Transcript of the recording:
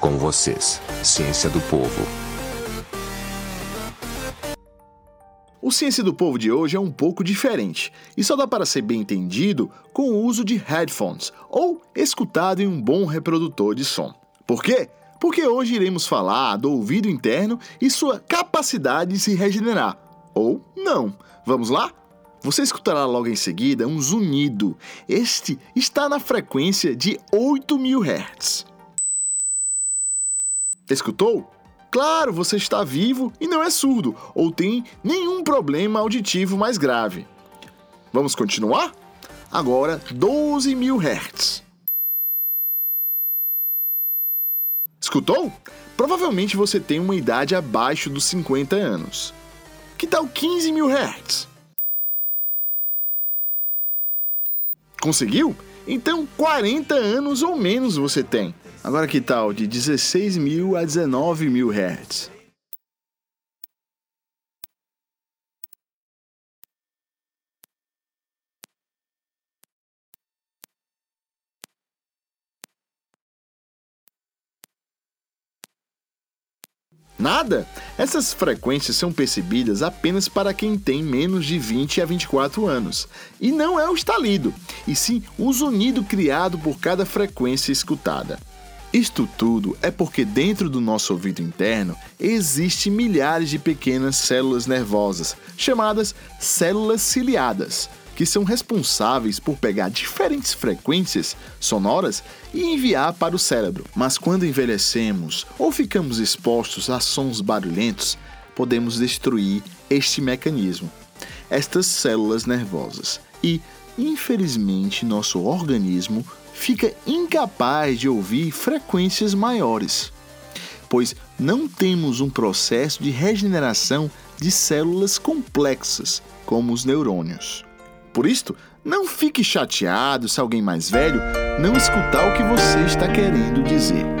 Com vocês, Ciência do Povo. O Ciência do Povo de hoje é um pouco diferente e só dá para ser bem entendido com o uso de headphones ou escutado em um bom reprodutor de som. Por quê? Porque hoje iremos falar do ouvido interno e sua capacidade de se regenerar. Ou não. Vamos lá? Você escutará logo em seguida um zunido. Este está na frequência de 8000 Hz. Escutou? Claro, você está vivo e não é surdo ou tem nenhum problema auditivo mais grave. Vamos continuar? Agora 12 mil Hz. Escutou? Provavelmente você tem uma idade abaixo dos 50 anos. Que tal 15 mil Hz? Conseguiu? Então 40 anos ou menos você tem. Agora que tal de 16 mil a 19 mil Hz? Nada? Essas frequências são percebidas apenas para quem tem menos de 20 a 24 anos. E não é o estalido, e sim o zunido criado por cada frequência escutada. Isto tudo é porque dentro do nosso ouvido interno existem milhares de pequenas células nervosas, chamadas células ciliadas, que são responsáveis por pegar diferentes frequências sonoras e enviar para o cérebro. Mas quando envelhecemos ou ficamos expostos a sons barulhentos, podemos destruir este mecanismo, estas células nervosas. E, infelizmente, nosso organismo fica incapaz de ouvir frequências maiores, pois não temos um processo de regeneração de células complexas, como os neurônios. Por isto, não fique chateado se alguém mais velho não escutar o que você está querendo dizer.